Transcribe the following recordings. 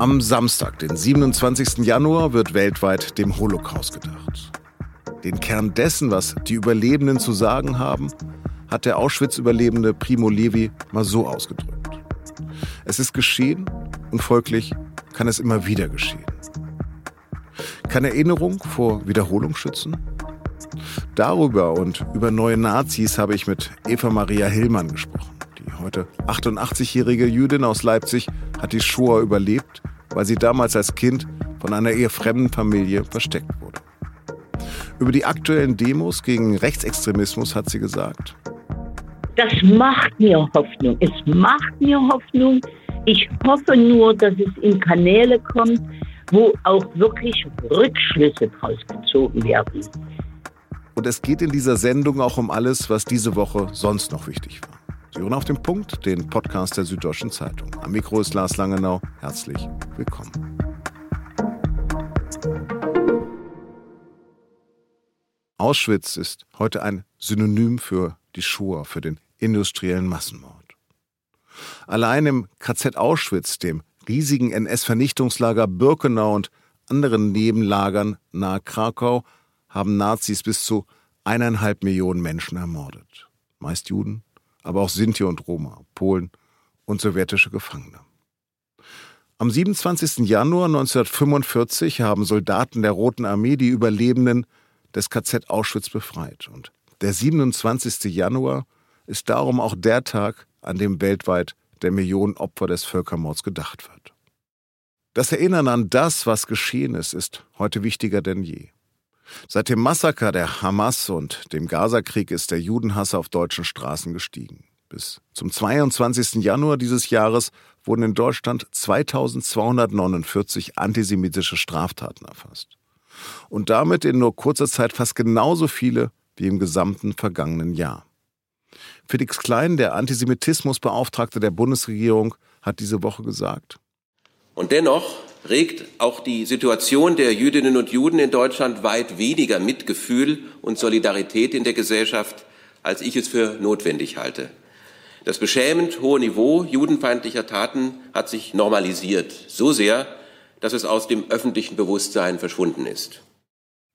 Am Samstag, den 27. Januar, wird weltweit dem Holocaust gedacht. Den Kern dessen, was die Überlebenden zu sagen haben, hat der Auschwitz-Überlebende Primo Levi mal so ausgedrückt. Es ist geschehen und folglich kann es immer wieder geschehen. Kann Erinnerung vor Wiederholung schützen? Darüber und über neue Nazis habe ich mit Eva Maria Hillmann gesprochen. Die heute 88-jährige Jüdin aus Leipzig hat die Shoah überlebt, weil sie damals als Kind von einer eher fremden Familie versteckt wurde. Über die aktuellen Demos gegen Rechtsextremismus hat sie gesagt. Das macht mir Hoffnung. Es macht mir Hoffnung. Ich hoffe nur, dass es in Kanäle kommt, wo auch wirklich Rückschlüsse draus gezogen werden. Und es geht in dieser Sendung auch um alles, was diese Woche sonst noch wichtig war. Sie hören auf den Punkt, den Podcast der Süddeutschen Zeitung. Am Mikro ist Lars Langenau. Herzlich willkommen. Auschwitz ist heute ein Synonym für die Shoah, für den industriellen Massenmord. Allein im KZ Auschwitz, dem riesigen NS-Vernichtungslager Birkenau und anderen Nebenlagern nahe Krakau, haben Nazis bis zu eineinhalb Millionen Menschen ermordet. Meist Juden, aber auch Sinti und Roma, Polen und sowjetische Gefangene. Am 27. Januar 1945 haben Soldaten der Roten Armee die Überlebenden des KZ Auschwitz befreit. Und der 27. Januar ist darum auch der Tag, an dem weltweit der Millionen Opfer des Völkermords gedacht wird. Das Erinnern an das, was geschehen ist, ist heute wichtiger denn je. Seit dem Massaker der Hamas und dem Gazakrieg ist der Judenhass auf deutschen Straßen gestiegen. Bis zum 22. Januar dieses Jahres wurden in Deutschland 2249 antisemitische Straftaten erfasst. Und damit in nur kurzer Zeit fast genauso viele wie im gesamten vergangenen Jahr. Felix Klein, der Antisemitismusbeauftragte der Bundesregierung, hat diese Woche gesagt. Und dennoch regt auch die Situation der Jüdinnen und Juden in Deutschland weit weniger Mitgefühl und Solidarität in der Gesellschaft, als ich es für notwendig halte. Das beschämend hohe Niveau judenfeindlicher Taten hat sich normalisiert, so sehr, dass es aus dem öffentlichen Bewusstsein verschwunden ist.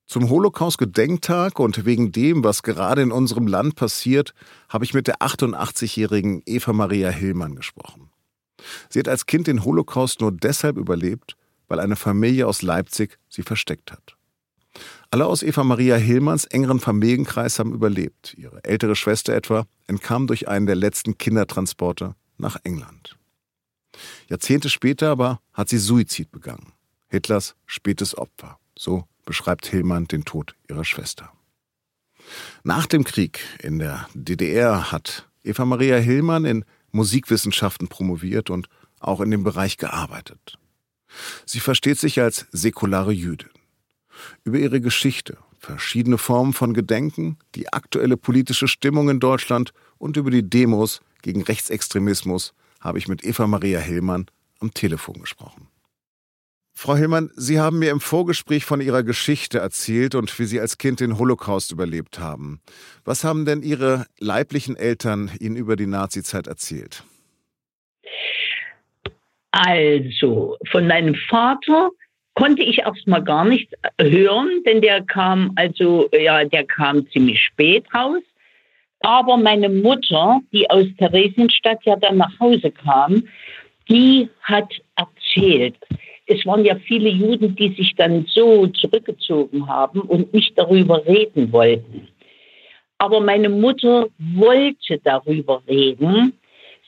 Zum Holocaust-Gedenktag und wegen dem, was gerade in unserem Land passiert, habe ich mit der 88-jährigen Eva Maria Hillmann gesprochen. Sie hat als Kind den Holocaust nur deshalb überlebt, weil eine Familie aus Leipzig sie versteckt hat. Alle aus Eva Maria Hillmanns engeren Familienkreis haben überlebt. Ihre ältere Schwester etwa entkam durch einen der letzten Kindertransporte nach England. Jahrzehnte später aber hat sie Suizid begangen. Hitlers spätes Opfer. So beschreibt Hillmann den Tod ihrer Schwester. Nach dem Krieg in der DDR hat Eva Maria Hillmann in Musikwissenschaften promoviert und auch in dem Bereich gearbeitet. Sie versteht sich als säkulare Jüdin. Über ihre Geschichte, verschiedene Formen von Gedenken, die aktuelle politische Stimmung in Deutschland und über die Demos gegen Rechtsextremismus habe ich mit Eva Maria Hillmann am Telefon gesprochen. Frau Hillmann, Sie haben mir im Vorgespräch von Ihrer Geschichte erzählt und wie Sie als Kind den Holocaust überlebt haben. Was haben denn Ihre leiblichen Eltern Ihnen über die Nazizeit erzählt? Also, von meinem Vater konnte ich erstmal gar nichts hören, denn der kam also, ja, der kam ziemlich spät raus. Aber meine Mutter, die aus Theresienstadt ja dann nach Hause kam, die hat erzählt. Es waren ja viele Juden, die sich dann so zurückgezogen haben und nicht darüber reden wollten. Aber meine Mutter wollte darüber reden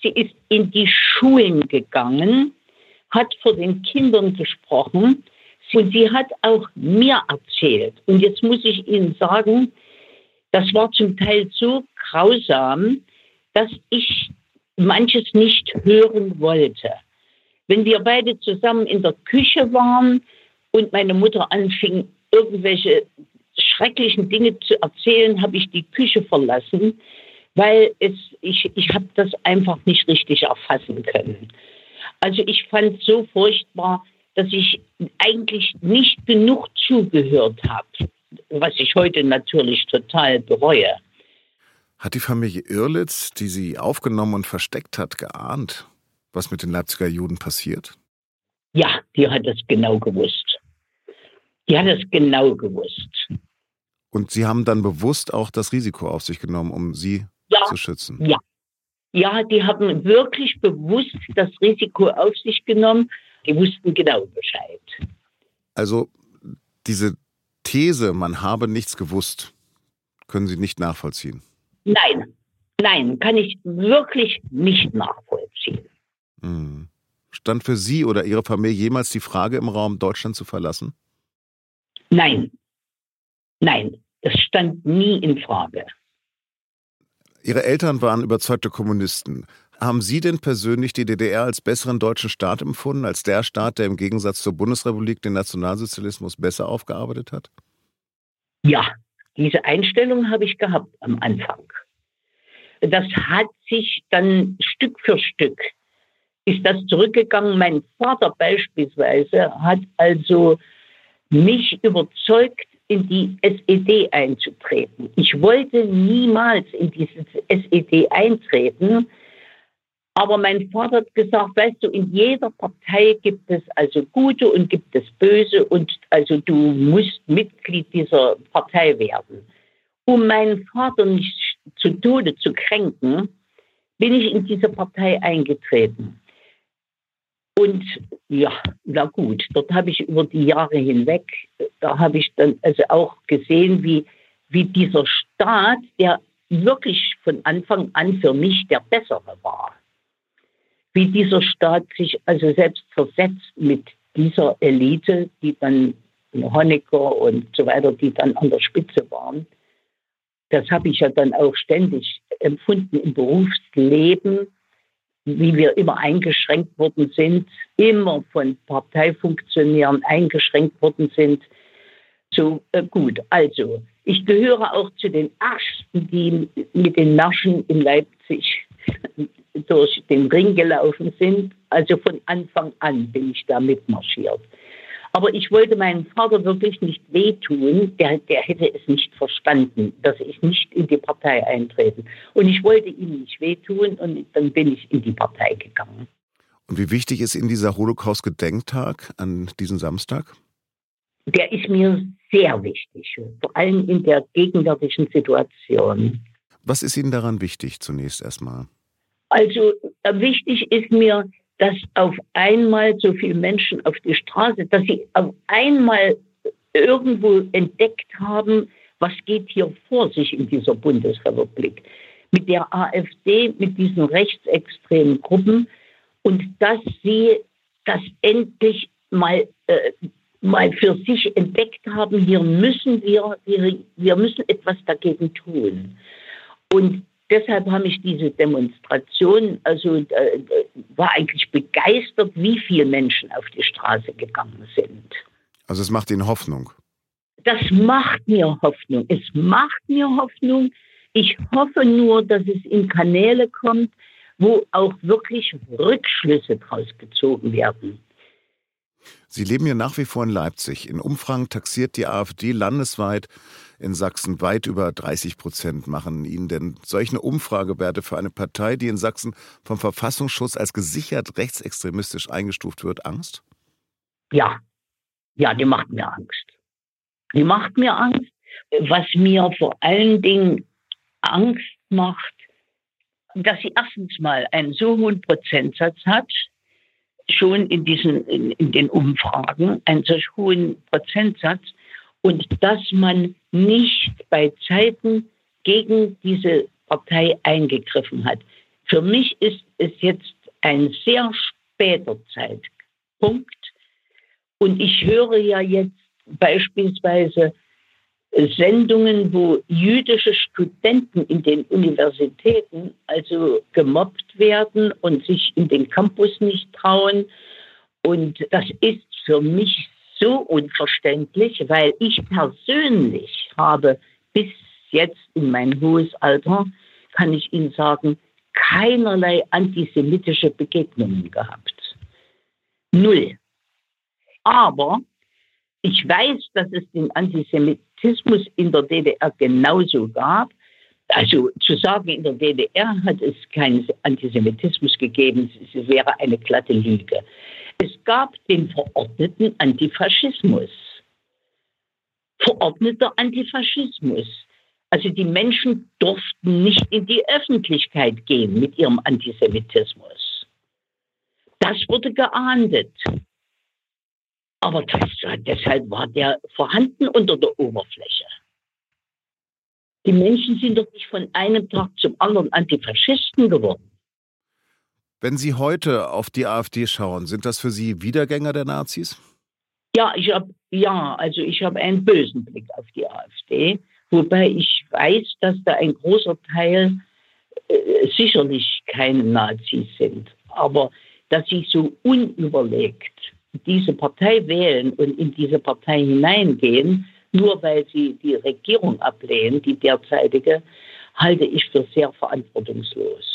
Sie ist in die Schulen gegangen, hat vor den Kindern gesprochen und sie hat auch mir erzählt. Und jetzt muss ich Ihnen sagen, das war zum Teil so grausam, dass ich manches nicht hören wollte. Wenn wir beide zusammen in der Küche waren und meine Mutter anfing, irgendwelche schrecklichen Dinge zu erzählen, habe ich die Küche verlassen, weil es, ich, ich habe das einfach nicht richtig erfassen können. Also ich fand es so furchtbar, dass ich eigentlich nicht genug zugehört habe, was ich heute natürlich total bereue. Hat die Familie Irlitz, die sie aufgenommen und versteckt hat, geahnt, was mit den Leipziger Juden passiert? Ja, die hat es genau gewusst. Die hat es genau gewusst. Und Sie haben dann bewusst auch das Risiko auf sich genommen, um Sie ja, zu schützen? Ja. Ja, die haben wirklich bewusst das Risiko auf sich genommen. Die wussten genau Bescheid. Also diese These, man habe nichts gewusst, können Sie nicht nachvollziehen? Nein, nein, kann ich wirklich nicht nachvollziehen. Hm. Stand für Sie oder Ihre Familie jemals die Frage im Raum, Deutschland zu verlassen? Nein, nein, das stand nie in Frage. Ihre Eltern waren überzeugte Kommunisten. Haben Sie denn persönlich die DDR als besseren deutschen Staat empfunden, als der Staat, der im Gegensatz zur Bundesrepublik den Nationalsozialismus besser aufgearbeitet hat? Ja, diese Einstellung habe ich gehabt am Anfang. Das hat sich dann Stück für Stück ist das zurückgegangen. Mein Vater beispielsweise hat also mich überzeugt, in die SED einzutreten. Ich wollte niemals in diese SED eintreten, aber mein Vater hat gesagt, weißt du, in jeder Partei gibt es also Gute und gibt es Böse und also du musst Mitglied dieser Partei werden. Um meinen Vater nicht zu Tode zu kränken, bin ich in diese Partei eingetreten. Und ja, na gut, dort habe ich über die Jahre hinweg, da habe ich dann also auch gesehen, wie, wie dieser Staat, der wirklich von Anfang an für mich der bessere war, wie dieser Staat sich also selbst versetzt mit dieser Elite, die dann Honecker und so weiter, die dann an der Spitze waren. Das habe ich ja dann auch ständig empfunden im Berufsleben wie wir immer eingeschränkt worden sind, immer von Parteifunktionären eingeschränkt worden sind. So äh, gut, also ich gehöre auch zu den Ersten, die mit den Märschen in Leipzig durch den Ring gelaufen sind. Also von Anfang an bin ich da mitmarschiert. Aber ich wollte meinem Vater wirklich nicht wehtun. Der, der hätte es nicht verstanden, dass ich nicht in die Partei eintrete. Und ich wollte ihm nicht wehtun und dann bin ich in die Partei gegangen. Und wie wichtig ist Ihnen dieser Holocaust-Gedenktag an diesem Samstag? Der ist mir sehr wichtig, vor allem in der gegenwärtigen Situation. Was ist Ihnen daran wichtig zunächst erstmal? Also äh, wichtig ist mir, dass auf einmal so viele Menschen auf die Straße, dass sie auf einmal irgendwo entdeckt haben, was geht hier vor sich in dieser Bundesrepublik. Mit der AfD, mit diesen rechtsextremen Gruppen und dass sie das endlich mal, äh, mal für sich entdeckt haben, hier müssen wir, wir, wir müssen etwas dagegen tun. Und deshalb habe ich diese Demonstration, also äh, war eigentlich begeistert, wie viele Menschen auf die Straße gegangen sind. Also es macht Ihnen Hoffnung. Das macht mir Hoffnung. Es macht mir Hoffnung. Ich hoffe nur, dass es in Kanäle kommt, wo auch wirklich Rückschlüsse draus gezogen werden. Sie leben ja nach wie vor in Leipzig. In Umfragen taxiert die AfD landesweit in Sachsen weit über 30 Prozent. Machen Ihnen denn solche Umfragewerte für eine Partei, die in Sachsen vom Verfassungsschutz als gesichert rechtsextremistisch eingestuft wird, Angst? Ja, ja, die macht mir Angst. Die macht mir Angst. Was mir vor allen Dingen Angst macht, dass sie erstens mal einen so hohen Prozentsatz hat, schon in diesen, in, in den Umfragen, einen solch hohen Prozentsatz, und dass man nicht bei Zeiten gegen diese Partei eingegriffen hat. Für mich ist es jetzt ein sehr später Zeitpunkt und ich höre ja jetzt beispielsweise Sendungen, wo jüdische Studenten in den Universitäten also gemobbt werden und sich in den Campus nicht trauen. Und das ist für mich so unverständlich, weil ich persönlich habe bis jetzt in mein hohes Alter, kann ich Ihnen sagen, keinerlei antisemitische Begegnungen gehabt. Null. Aber ich weiß, dass es den Antisemitismus in der DDR genauso gab. Also zu sagen, in der DDR hat es keinen Antisemitismus gegeben, wäre eine glatte Lüge. Es gab den verordneten Antifaschismus. Verordneter Antifaschismus. Also die Menschen durften nicht in die Öffentlichkeit gehen mit ihrem Antisemitismus. Das wurde geahndet. Aber das, deshalb war der vorhanden unter der Oberfläche. Die Menschen sind doch nicht von einem Tag zum anderen Antifaschisten geworden. Wenn Sie heute auf die AfD schauen, sind das für Sie Wiedergänger der Nazis? Ja, ich habe ja, also ich habe einen bösen Blick auf die AfD, wobei ich weiß, dass da ein großer Teil äh, sicherlich keine Nazis sind, aber dass sie so unüberlegt diese Partei wählen und in diese Partei hineingehen, nur weil sie die Regierung ablehnen, die derzeitige, halte ich für sehr verantwortungslos.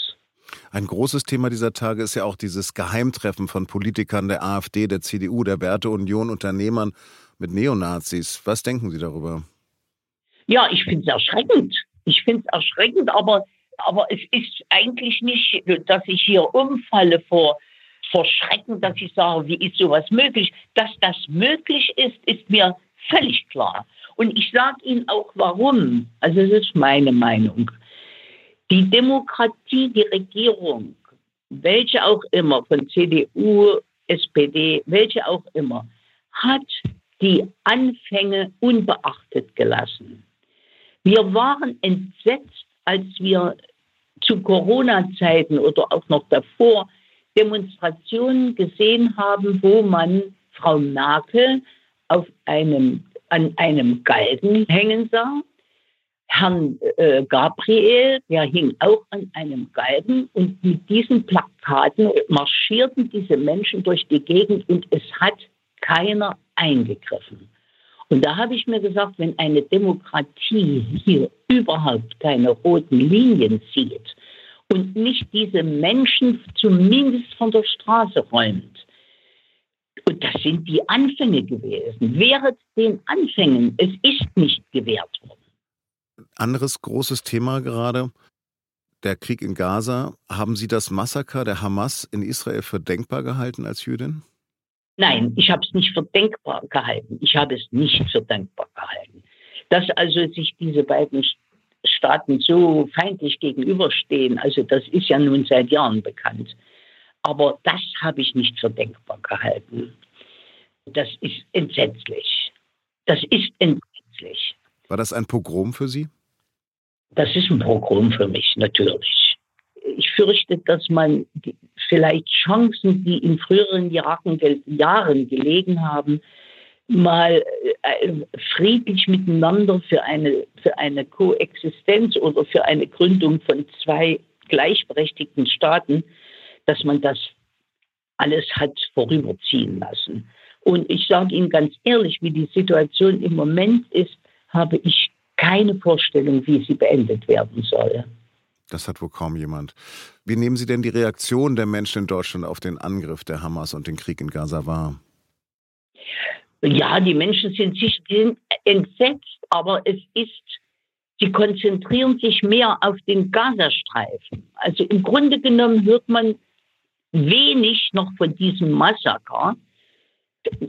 Ein großes Thema dieser Tage ist ja auch dieses Geheimtreffen von Politikern der AfD, der CDU, der Werteunion, Unternehmern mit Neonazis. Was denken Sie darüber? Ja, ich finde es erschreckend. Ich finde es erschreckend, aber, aber es ist eigentlich nicht, dass ich hier umfalle vor, vor Schrecken, dass ich sage, wie ist sowas möglich? Dass das möglich ist, ist mir völlig klar. Und ich sage Ihnen auch warum. Also es ist meine Meinung. Die Demokratie, die Regierung, welche auch immer, von CDU, SPD, welche auch immer, hat die Anfänge unbeachtet gelassen. Wir waren entsetzt, als wir zu Corona-Zeiten oder auch noch davor Demonstrationen gesehen haben, wo man Frau Merkel auf einem, an einem Galgen hängen sah Herrn äh, Gabriel, der hing auch an einem Galgen und mit diesen Plakaten marschierten diese Menschen durch die Gegend und es hat keiner eingegriffen. Und da habe ich mir gesagt, wenn eine Demokratie hier überhaupt keine roten Linien zieht und nicht diese Menschen zumindest von der Straße räumt, und das sind die Anfänge gewesen, während den Anfängen, es ist nicht gewährt worden anderes großes Thema gerade, der Krieg in Gaza. Haben Sie das Massaker der Hamas in Israel für denkbar gehalten als Jüdin? Nein, ich habe es nicht für denkbar gehalten. Ich habe es nicht für denkbar gehalten. Dass also sich diese beiden Staaten so feindlich gegenüberstehen, also das ist ja nun seit Jahren bekannt. Aber das habe ich nicht für denkbar gehalten. Das ist entsetzlich. Das ist entsetzlich. War das ein Pogrom für Sie? Das ist ein Pogrom für mich, natürlich. Ich fürchte, dass man vielleicht Chancen, die in früheren Jahren, Jahren gelegen haben, mal äh, friedlich miteinander für eine, für eine Koexistenz oder für eine Gründung von zwei gleichberechtigten Staaten, dass man das alles hat vorüberziehen lassen. Und ich sage Ihnen ganz ehrlich, wie die Situation im Moment ist, habe ich keine Vorstellung, wie sie beendet werden soll. Das hat wohl kaum jemand. Wie nehmen Sie denn die Reaktion der Menschen in Deutschland auf den Angriff der Hamas und den Krieg in Gaza wahr? Ja, die Menschen sind, sich, sind entsetzt, aber es ist, sie konzentrieren sich mehr auf den Gazastreifen. Also im Grunde genommen hört man wenig noch von diesem Massaker.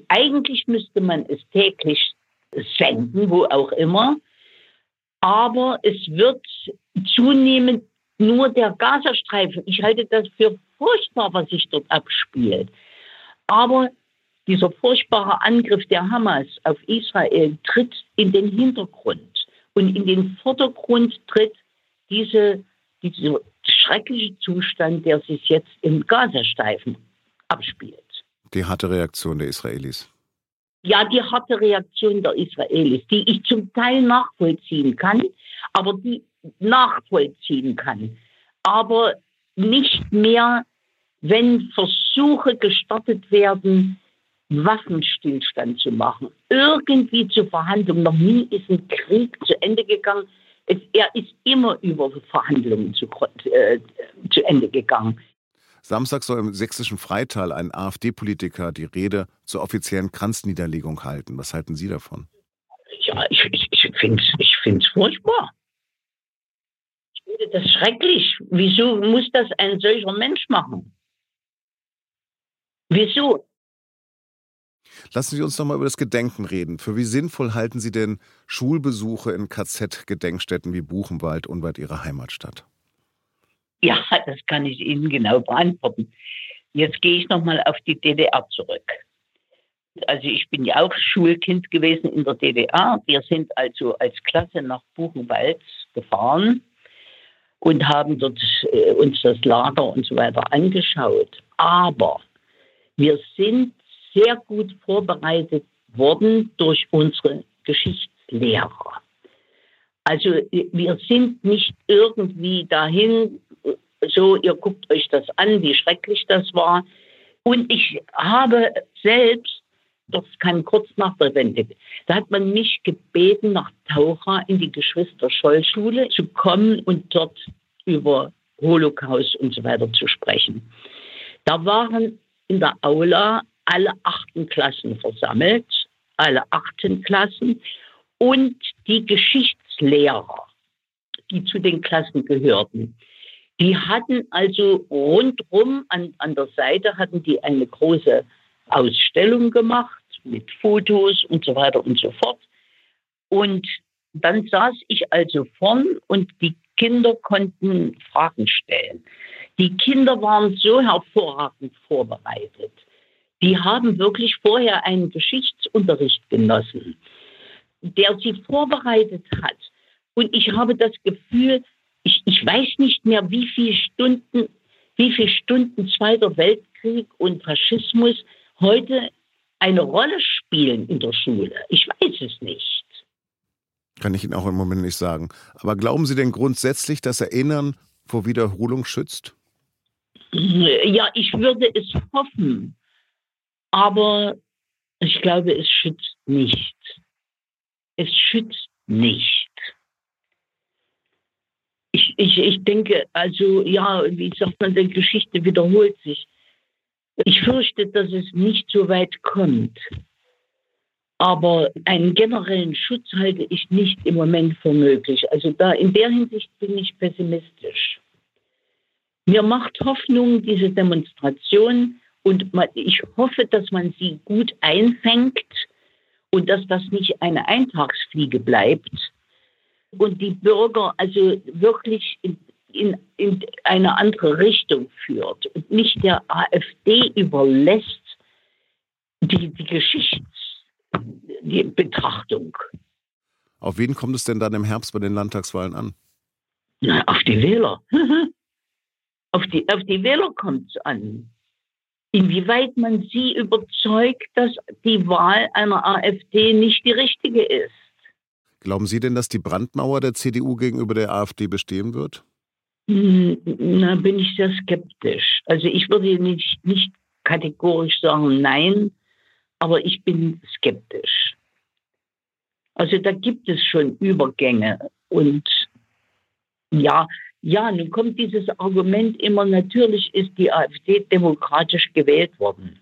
Eigentlich müsste man es täglich senden, wo auch immer. Aber es wird zunehmend nur der Gazastreifen. Ich halte das für furchtbar, was sich dort abspielt. Aber dieser furchtbare Angriff der Hamas auf Israel tritt in den Hintergrund. Und in den Vordergrund tritt diese, dieser schreckliche Zustand, der sich jetzt im Gazastreifen abspielt. Die harte Reaktion der Israelis ja, die harte Reaktion der Israelis, die ich zum Teil nachvollziehen kann, aber die nachvollziehen kann. Aber nicht mehr, wenn Versuche gestartet werden, Waffenstillstand zu machen, irgendwie zu Verhandlungen. Noch nie ist ein Krieg zu Ende gegangen. Es, er ist immer über Verhandlungen zu, äh, zu Ende gegangen. Samstag soll im sächsischen Freital ein AfD-Politiker die Rede zur offiziellen Kranzniederlegung halten. Was halten Sie davon? Ja, ich, ich, ich finde es ich find's furchtbar. Ich finde das schrecklich. Wieso muss das ein solcher Mensch machen? Wieso? Lassen Sie uns noch mal über das Gedenken reden. Für wie sinnvoll halten Sie denn Schulbesuche in KZ-Gedenkstätten wie Buchenwald unweit Ihrer Heimatstadt? Ja, das kann ich Ihnen genau beantworten. Jetzt gehe ich noch mal auf die DDR zurück. Also ich bin ja auch Schulkind gewesen in der DDR. Wir sind also als Klasse nach Buchenwald gefahren und haben dort äh, uns das Lager und so weiter angeschaut. Aber wir sind sehr gut vorbereitet worden durch unsere Geschichtslehrer. Also wir sind nicht irgendwie dahin, so ihr guckt euch das an, wie schrecklich das war. Und ich habe selbst, das kann kurz nach der Wende, da hat man mich gebeten, nach Taucher in die Geschwister-Scholl-Schule zu kommen und dort über Holocaust und so weiter zu sprechen. Da waren in der Aula alle achten Klassen versammelt, alle achten Klassen und die Geschichtslehrer, die zu den Klassen gehörten. Die hatten also rundrum an, an der Seite hatten die eine große Ausstellung gemacht mit Fotos und so weiter und so fort. Und dann saß ich also vorn und die Kinder konnten Fragen stellen. Die Kinder waren so hervorragend vorbereitet. Die haben wirklich vorher einen Geschichtsunterricht genossen, der sie vorbereitet hat. Und ich habe das Gefühl, ich, ich weiß nicht mehr, wie viele Stunden, wie viele Stunden Zweiter Weltkrieg und Faschismus heute eine Rolle spielen in der Schule. Ich weiß es nicht. Kann ich Ihnen auch im Moment nicht sagen. Aber glauben Sie denn grundsätzlich, dass Erinnern vor Wiederholung schützt? Ja, ich würde es hoffen. Aber ich glaube, es schützt nicht. Es schützt nicht. Ich, ich, denke, also ja, wie sagt man, die Geschichte wiederholt sich. Ich fürchte, dass es nicht so weit kommt. Aber einen generellen Schutz halte ich nicht im Moment für möglich. Also da in der Hinsicht bin ich pessimistisch. Mir macht Hoffnung diese Demonstration und ich hoffe, dass man sie gut einfängt und dass das nicht eine Eintagsfliege bleibt und die Bürger also wirklich in, in, in eine andere Richtung führt und nicht der AfD überlässt die, die Geschichts die Betrachtung. Auf wen kommt es denn dann im Herbst bei den Landtagswahlen an? Na, auf die Wähler. auf, die, auf die Wähler kommt es an. Inwieweit man sie überzeugt, dass die Wahl einer AfD nicht die richtige ist. Glauben Sie denn, dass die Brandmauer der CDU gegenüber der AfD bestehen wird? Hm, na, bin ich sehr skeptisch. Also ich würde nicht, nicht kategorisch sagen nein, aber ich bin skeptisch. Also da gibt es schon Übergänge und ja, ja, nun kommt dieses Argument immer, natürlich ist die AfD demokratisch gewählt worden.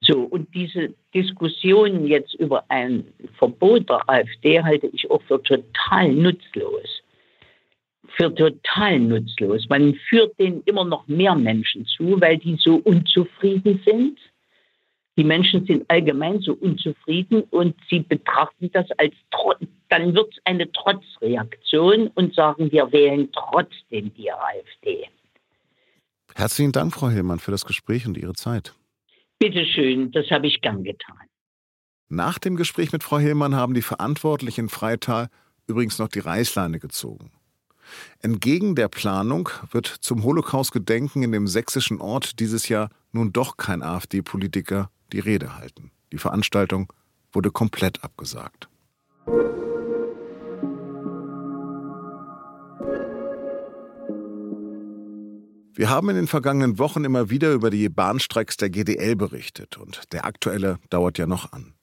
So, und diese Diskussion jetzt über ein Verbot der AfD halte ich auch für total nutzlos. Für total nutzlos. Man führt denen immer noch mehr Menschen zu, weil die so unzufrieden sind die Menschen sind allgemein so unzufrieden und sie betrachten das als. Dann wird es eine Trotzreaktion und sagen, wir wählen trotzdem die AfD. Herzlichen Dank, Frau Hillmann, für das Gespräch und Ihre Zeit. Bitte schön, das habe ich gern getan. Nach dem Gespräch mit Frau Hillmann haben die Verantwortlichen in Freital übrigens noch die Reißleine gezogen. Entgegen der Planung wird zum Holocaust-Gedenken in dem sächsischen Ort dieses Jahr nun doch kein AfD-Politiker die Rede halten. Die Veranstaltung wurde komplett abgesagt. Wir haben in den vergangenen Wochen immer wieder über die Bahnstreiks der GDL berichtet und der aktuelle dauert ja noch an.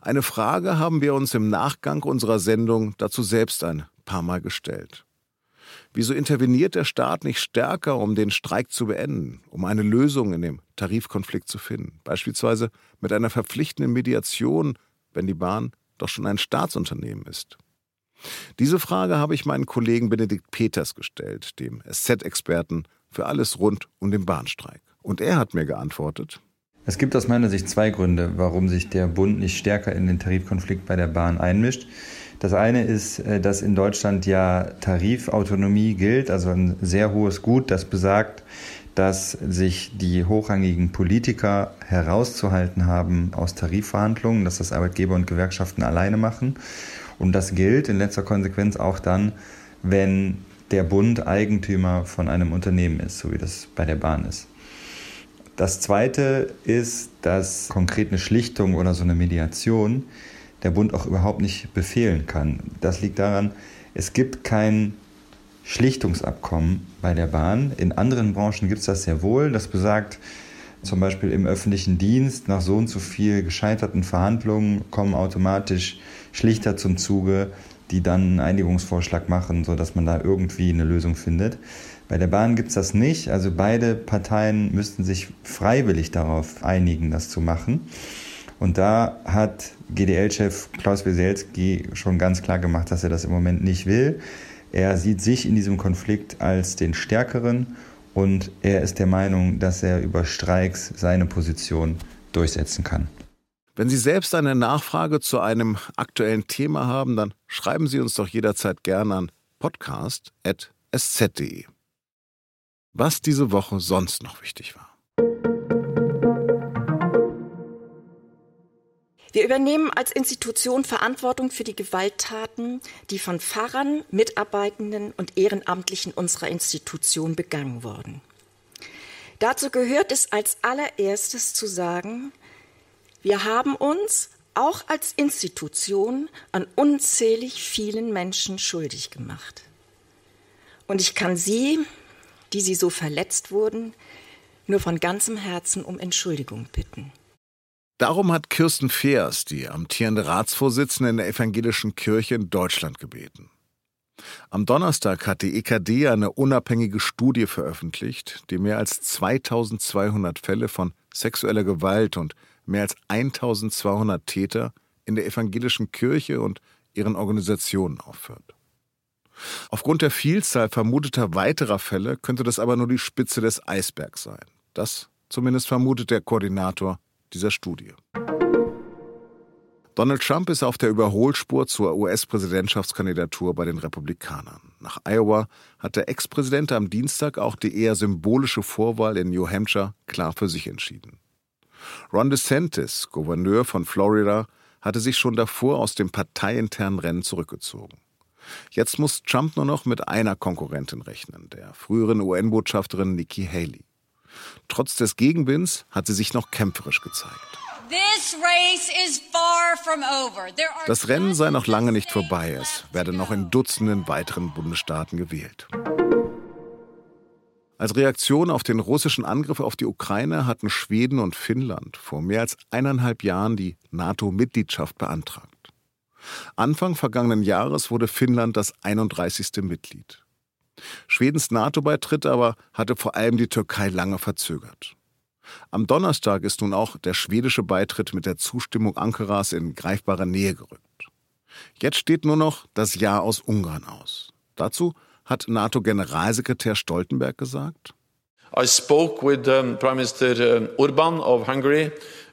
Eine Frage haben wir uns im Nachgang unserer Sendung dazu selbst ein paar Mal gestellt. Wieso interveniert der Staat nicht stärker, um den Streik zu beenden, um eine Lösung in dem Tarifkonflikt zu finden? Beispielsweise mit einer verpflichtenden Mediation, wenn die Bahn doch schon ein Staatsunternehmen ist. Diese Frage habe ich meinen Kollegen Benedikt Peters gestellt, dem SZ-Experten für alles rund um den Bahnstreik. Und er hat mir geantwortet, Es gibt aus meiner Sicht zwei Gründe, warum sich der Bund nicht stärker in den Tarifkonflikt bei der Bahn einmischt. Das eine ist, äh, dass in Deutschland ja Tarifautonomie gilt, also ein sehr hohes Gut, das besagt, dass sich die hochrangigen Politiker herauszuhalten haben aus Tarifverhandlungen, dass das Arbeitgeber und Gewerkschaften alleine machen. Und das gilt in letzter Konsequenz auch dann, wenn der Bund Eigentümer von einem Unternehmen ist, so wie das bei der Bahn ist. Das Zweite ist, dass konkret eine Schlichtung oder so eine Mediation der Bund auch überhaupt nicht befehlen kann. Das liegt daran, es gibt kein Schlichtungsabkommen bei der Bahn. In anderen Branchen gibt es das sehr wohl. Das besagt, zum Beispiel im öffentlichen Dienst, nach so und so viel gescheiterten Verhandlungen kommen automatisch Schlichter zum Zuge, die dann einen Einigungsvorschlag machen, sodass man da irgendwie eine Lösung findet. Bei der Bahn gibt es das nicht. Also beide Parteien müssten sich freiwillig darauf einigen, das zu machen. Und da hat GDL-Chef Klaus Wieselski schon ganz klar gemacht, dass er das im Moment nicht will. Er sieht sich in diesem Konflikt als den Stärkeren und er ist der Meinung, dass er über Streiks seine Position durchsetzen kann. Wenn Sie selbst eine Nachfrage zu einem aktuellen Thema haben, dann schreiben Sie uns doch jederzeit gerne an podcast.sz.de. Was diese Woche sonst noch wichtig war. Wir übernehmen als Institution Verantwortung für die Gewalttaten, die von Pfarrern, Mitarbeitenden und Ehrenamtlichen unserer Institution begangen wurden. Dazu gehört es als allererstes zu sagen, wir haben uns auch als Institution an unzählig vielen Menschen schuldig gemacht. Und ich kann Sie, die Sie so verletzt wurden, nur von ganzem Herzen um Entschuldigung bitten. Darum hat Kirsten Feers, die amtierende Ratsvorsitzende in der evangelischen Kirche in Deutschland, gebeten. Am Donnerstag hat die EKD eine unabhängige Studie veröffentlicht, die mehr als 2200 Fälle von sexueller Gewalt und mehr als 1200 Täter in der evangelischen Kirche und ihren Organisationen aufführt. Aufgrund der Vielzahl vermuteter weiterer Fälle könnte das aber nur die Spitze des Eisbergs sein. Das zumindest vermutet der Koordinator dieser Studie. Donald Trump ist auf der Überholspur zur US-Präsidentschaftskandidatur bei den Republikanern. Nach Iowa hat der Ex-Präsident am Dienstag auch die eher symbolische Vorwahl in New Hampshire klar für sich entschieden. Ron DeSantis, Gouverneur von Florida, hatte sich schon davor aus dem parteiinternen Rennen zurückgezogen. Jetzt muss Trump nur noch mit einer Konkurrentin rechnen, der früheren UN-Botschafterin Nikki Haley. Trotz des Gegenwinds hat sie sich noch kämpferisch gezeigt. Das Rennen sei noch lange nicht vorbei. Es werde noch in Dutzenden weiteren Bundesstaaten gewählt. Als Reaktion auf den russischen Angriff auf die Ukraine hatten Schweden und Finnland vor mehr als eineinhalb Jahren die NATO-Mitgliedschaft beantragt. Anfang vergangenen Jahres wurde Finnland das 31. Mitglied. Schwedens NATO-Beitritt aber hatte vor allem die Türkei lange verzögert. Am Donnerstag ist nun auch der schwedische Beitritt mit der Zustimmung Ankaras in greifbare Nähe gerückt. Jetzt steht nur noch das Ja aus Ungarn aus. Dazu hat NATO-Generalsekretär Stoltenberg gesagt. I spoke with um, Prime Minister uh, Orban of Hungary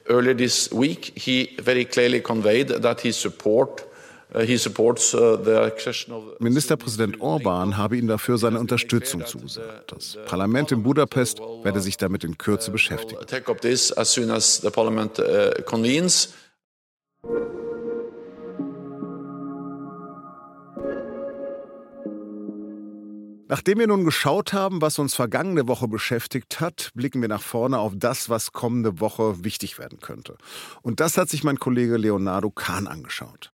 earlier this week. He very clearly conveyed that he support uh, uh, Ministerpräsident Orban habe ihm dafür seine Unterstützung zugesagt. Das Parlament in Budapest werde sich damit in Kürze beschäftigen. Nachdem wir nun geschaut haben, was uns vergangene Woche beschäftigt hat, blicken wir nach vorne auf das, was kommende Woche wichtig werden könnte. Und das hat sich mein Kollege Leonardo Kahn angeschaut.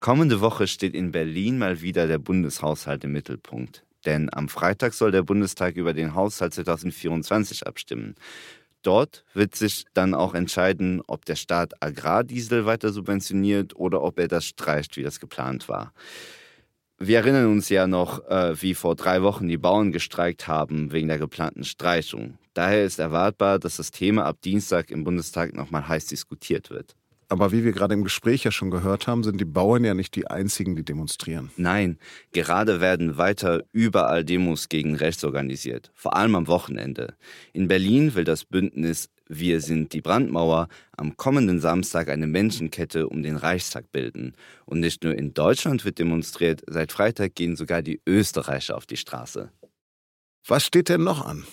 Kommende Woche steht in Berlin mal wieder der Bundeshaushalt im Mittelpunkt. Denn am Freitag soll der Bundestag über den Haushalt 2024 abstimmen. Dort wird sich dann auch entscheiden, ob der Staat Agrardiesel weiter subventioniert oder ob er das streicht, wie das geplant war. Wir erinnern uns ja noch, äh, wie vor drei Wochen die Bauern gestreikt haben wegen der geplanten Streichung. Daher ist erwartbar, dass das Thema ab Dienstag im Bundestag nochmal heiß diskutiert wird. Aber wie wir gerade im Gespräch ja schon gehört haben, sind die Bauern ja nicht die einzigen, die demonstrieren. Nein, gerade werden weiter überall Demos gegen rechts organisiert, vor allem am Wochenende. In Berlin will das Bündnis Wir sind die Brandmauer am kommenden Samstag eine Menschenkette um den Reichstag bilden. Und nicht nur in Deutschland wird demonstriert, seit Freitag gehen sogar die Österreicher auf die Straße. Was steht denn noch an?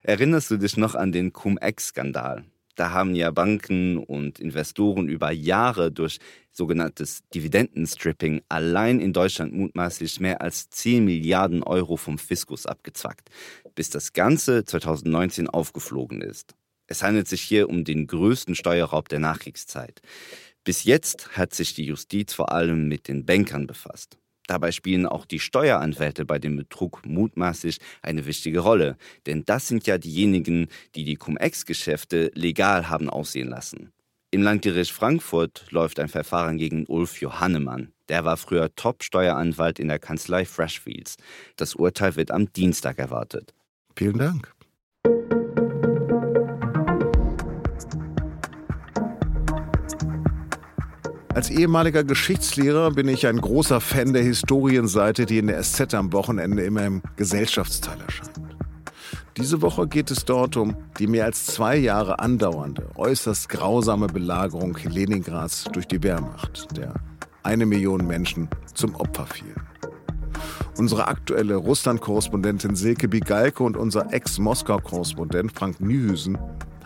Erinnerst du dich noch an den Cum-Ex-Skandal? Da haben ja Banken und Investoren über Jahre durch sogenanntes Dividendenstripping allein in Deutschland mutmaßlich mehr als 10 Milliarden Euro vom Fiskus abgezwackt, bis das Ganze 2019 aufgeflogen ist. Es handelt sich hier um den größten Steuerraub der Nachkriegszeit. Bis jetzt hat sich die Justiz vor allem mit den Bankern befasst. Dabei spielen auch die Steueranwälte bei dem Betrug mutmaßlich eine wichtige Rolle, denn das sind ja diejenigen, die die Cum-Ex-Geschäfte legal haben aussehen lassen. Im Landgericht Frankfurt läuft ein Verfahren gegen Ulf Johannemann. Der war früher Top-Steueranwalt in der Kanzlei Freshfields. Das Urteil wird am Dienstag erwartet. Vielen Dank. Als ehemaliger Geschichtslehrer bin ich ein großer Fan der Historienseite, die in der SZ am Wochenende immer im Gesellschaftsteil erscheint. Diese Woche geht es dort um die mehr als zwei Jahre andauernde, äußerst grausame Belagerung Leningrads durch die Wehrmacht, der eine Million Menschen zum Opfer fielen. Unsere aktuelle Russland-Korrespondentin Silke Bigalke und unser Ex-Moskau-Korrespondent Frank Niehüsen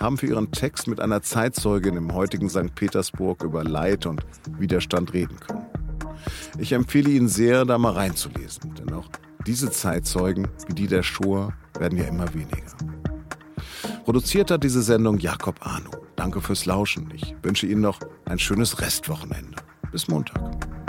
haben für ihren Text mit einer Zeitzeugin im heutigen St. Petersburg über Leid und Widerstand reden können. Ich empfehle Ihnen sehr, da mal reinzulesen, denn auch diese Zeitzeugen, wie die der Shoah, werden ja immer weniger. Produziert hat diese Sendung Jakob Arno. Danke fürs Lauschen. Ich wünsche Ihnen noch ein schönes Restwochenende. Bis Montag.